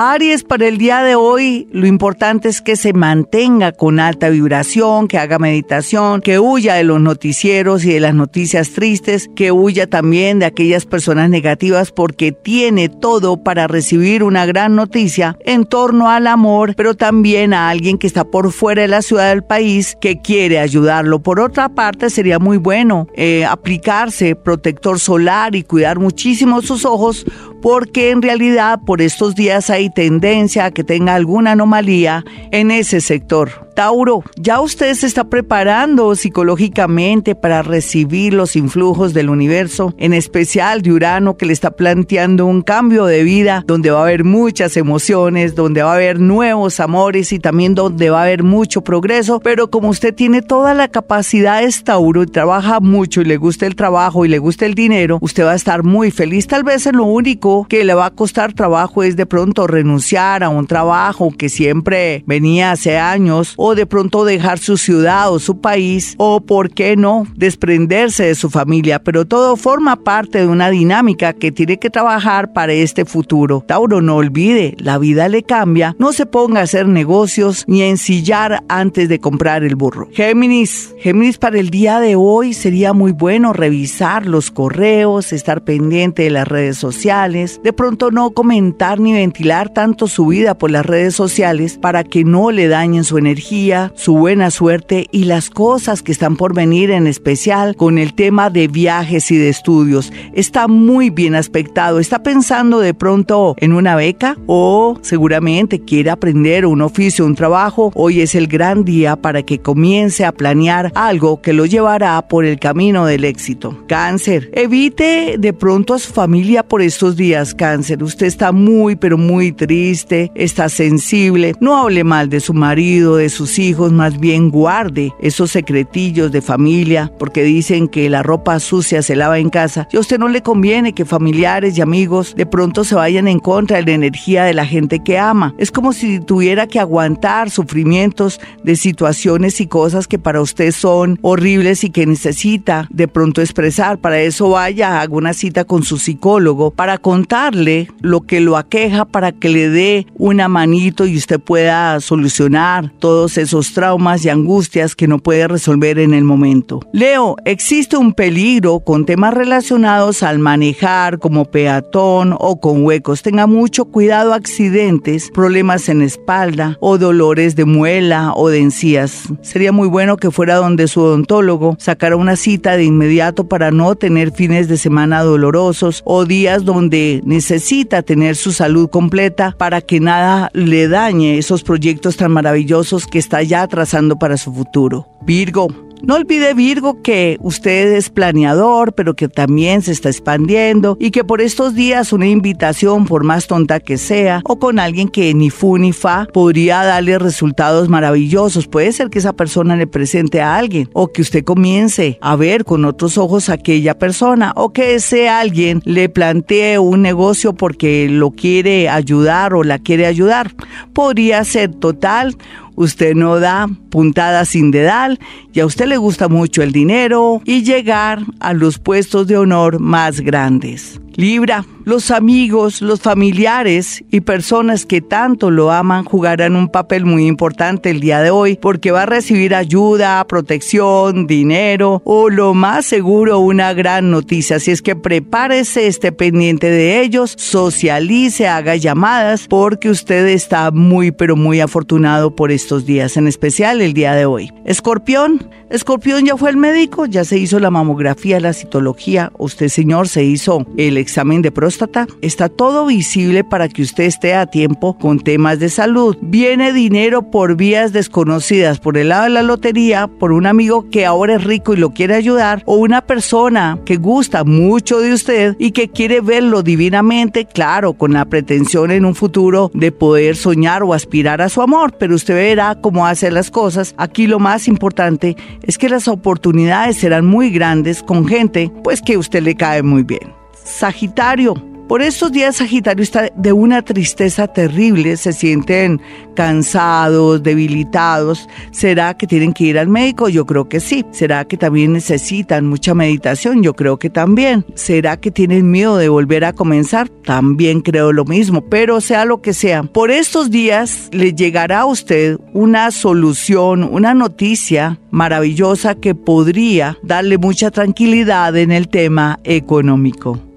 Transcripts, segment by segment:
Aries, para el día de hoy lo importante es que se mantenga con alta vibración, que haga meditación, que huya de los noticieros y de las noticias tristes, que huya también de aquellas personas negativas porque tiene todo para recibir una gran noticia en torno al amor, pero también a alguien que está por fuera de la ciudad del país que quiere ayudarlo. Por otra parte, sería muy bueno eh, aplicarse protector solar y cuidar muchísimo sus ojos porque en realidad por estos días hay tendencia a que tenga alguna anomalía en ese sector. Tauro, ya usted se está preparando psicológicamente para recibir los influjos del universo, en especial de Urano que le está planteando un cambio de vida donde va a haber muchas emociones, donde va a haber nuevos amores y también donde va a haber mucho progreso, pero como usted tiene toda la capacidad de Tauro y trabaja mucho y le gusta el trabajo y le gusta el dinero, usted va a estar muy feliz. Tal vez lo único que le va a costar trabajo es de pronto renunciar a un trabajo que siempre venía hace años de pronto dejar su ciudad o su país o, por qué no, desprenderse de su familia, pero todo forma parte de una dinámica que tiene que trabajar para este futuro. Tauro, no olvide, la vida le cambia, no se ponga a hacer negocios ni a ensillar antes de comprar el burro. Géminis, Géminis para el día de hoy sería muy bueno revisar los correos, estar pendiente de las redes sociales, de pronto no comentar ni ventilar tanto su vida por las redes sociales para que no le dañen su energía su buena suerte y las cosas que están por venir en especial con el tema de viajes y de estudios. Está muy bien aspectado. ¿Está pensando de pronto en una beca o seguramente quiere aprender un oficio, un trabajo? Hoy es el gran día para que comience a planear algo que lo llevará por el camino del éxito. Cáncer. Evite de pronto a su familia por estos días, cáncer. Usted está muy pero muy triste, está sensible. No hable mal de su marido, de sus hijos, más bien guarde esos secretillos de familia, porque dicen que la ropa sucia se lava en casa. Y a usted no le conviene que familiares y amigos de pronto se vayan en contra de la energía de la gente que ama. Es como si tuviera que aguantar sufrimientos de situaciones y cosas que para usted son horribles y que necesita de pronto expresar. Para eso vaya, haga una cita con su psicólogo para contarle lo que lo aqueja para que le dé una manito y usted pueda solucionar todos esos traumas y angustias que no puede resolver en el momento. Leo, existe un peligro con temas relacionados al manejar como peatón o con huecos. Tenga mucho cuidado accidentes, problemas en espalda o dolores de muela o de encías. Sería muy bueno que fuera donde su odontólogo sacara una cita de inmediato para no tener fines de semana dolorosos o días donde necesita tener su salud completa para que nada le dañe esos proyectos tan maravillosos que está ya trazando para su futuro. Virgo, no olvide Virgo que usted es planeador, pero que también se está expandiendo y que por estos días una invitación, por más tonta que sea, o con alguien que ni fu ni fa, podría darle resultados maravillosos. Puede ser que esa persona le presente a alguien o que usted comience a ver con otros ojos a aquella persona o que ese alguien le plantee un negocio porque lo quiere ayudar o la quiere ayudar. Podría ser total usted no da puntada sin dedal y a usted le gusta mucho el dinero y llegar a los puestos de honor más grandes. Libra, los amigos, los familiares y personas que tanto lo aman jugarán un papel muy importante el día de hoy porque va a recibir ayuda, protección, dinero o lo más seguro una gran noticia. Así es que prepárese, esté pendiente de ellos, socialice, haga llamadas porque usted está muy pero muy afortunado por estos días, en especial el día de hoy. Escorpión, Escorpión ya fue el médico, ya se hizo la mamografía, la citología, usted señor se hizo el examen de próstata, está todo visible para que usted esté a tiempo con temas de salud. Viene dinero por vías desconocidas, por el lado de la lotería, por un amigo que ahora es rico y lo quiere ayudar, o una persona que gusta mucho de usted y que quiere verlo divinamente, claro, con la pretensión en un futuro de poder soñar o aspirar a su amor, pero usted verá cómo hace las cosas. Aquí lo más importante es que las oportunidades serán muy grandes con gente pues que usted le cae muy bien. Sagitario, Por estos días Sagitario está de una tristeza terrible, se sienten cansados, debilitados. ¿Será que tienen que ir al médico? Yo creo que sí. ¿Será que también necesitan mucha meditación? Yo creo que también. ¿Será que tienen miedo de volver a comenzar? También creo lo mismo, pero sea lo que sea. Por estos días le llegará a usted una solución, una noticia maravillosa que podría darle mucha tranquilidad en el tema económico.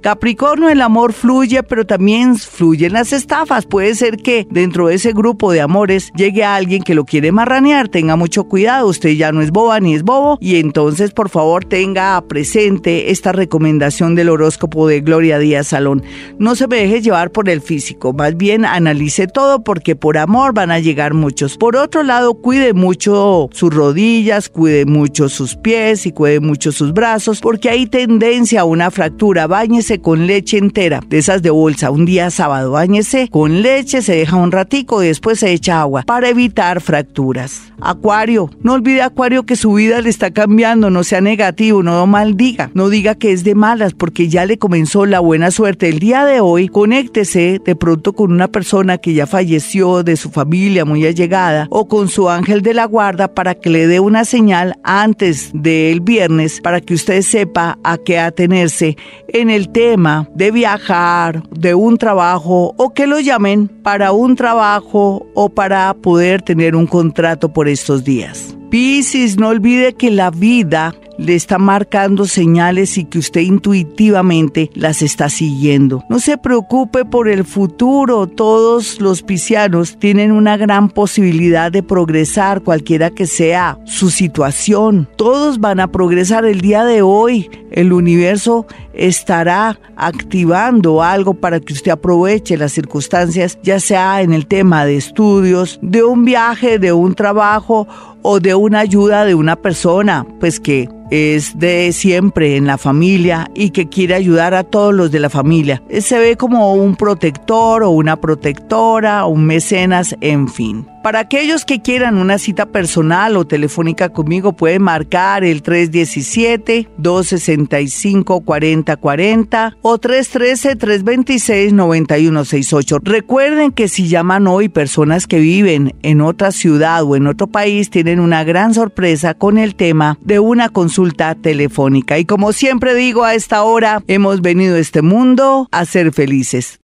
Capricornio, el amor fluye, pero también fluyen las estafas. Puede ser que dentro de ese grupo de amores llegue a alguien que lo quiere marranear. Tenga mucho cuidado, usted ya no es boba ni es bobo. Y entonces, por favor, tenga presente esta recomendación del horóscopo de Gloria Díaz Salón. No se me deje llevar por el físico, más bien analice todo porque por amor van a llegar muchos. Por otro lado, cuide mucho sus rodillas, cuide mucho sus pies y cuide mucho sus brazos porque hay tendencia a una fractura. Báñese con leche entera, de esas de bolsa, un día sábado, bañese con leche, se deja un ratico después se echa agua para evitar fracturas. Acuario, no olvide Acuario que su vida le está cambiando, no sea negativo, no maldiga, no diga que es de malas porque ya le comenzó la buena suerte. El día de hoy, conéctese de pronto con una persona que ya falleció de su familia muy allegada o con su ángel de la guarda para que le dé una señal antes del viernes para que usted sepa a qué atenerse en el de viajar, de un trabajo o que lo llamen para un trabajo o para poder tener un contrato por estos días. Piscis, no olvide que la vida le está marcando señales y que usted intuitivamente las está siguiendo. No se preocupe por el futuro, todos los piscianos tienen una gran posibilidad de progresar, cualquiera que sea su situación. Todos van a progresar el día de hoy. El universo estará activando algo para que usted aproveche las circunstancias, ya sea en el tema de estudios, de un viaje, de un trabajo o de una ayuda de una persona, pues que es de siempre en la familia y que quiere ayudar a todos los de la familia. Se ve como un protector o una protectora, un mecenas, en fin. Para aquellos que quieran una cita personal o telefónica conmigo, pueden marcar el 317-265-4040 o 313-326-9168. Recuerden que si llaman hoy personas que viven en otra ciudad o en otro país, tienen una gran sorpresa con el tema de una consulta telefónica. Y como siempre digo a esta hora, hemos venido a este mundo a ser felices.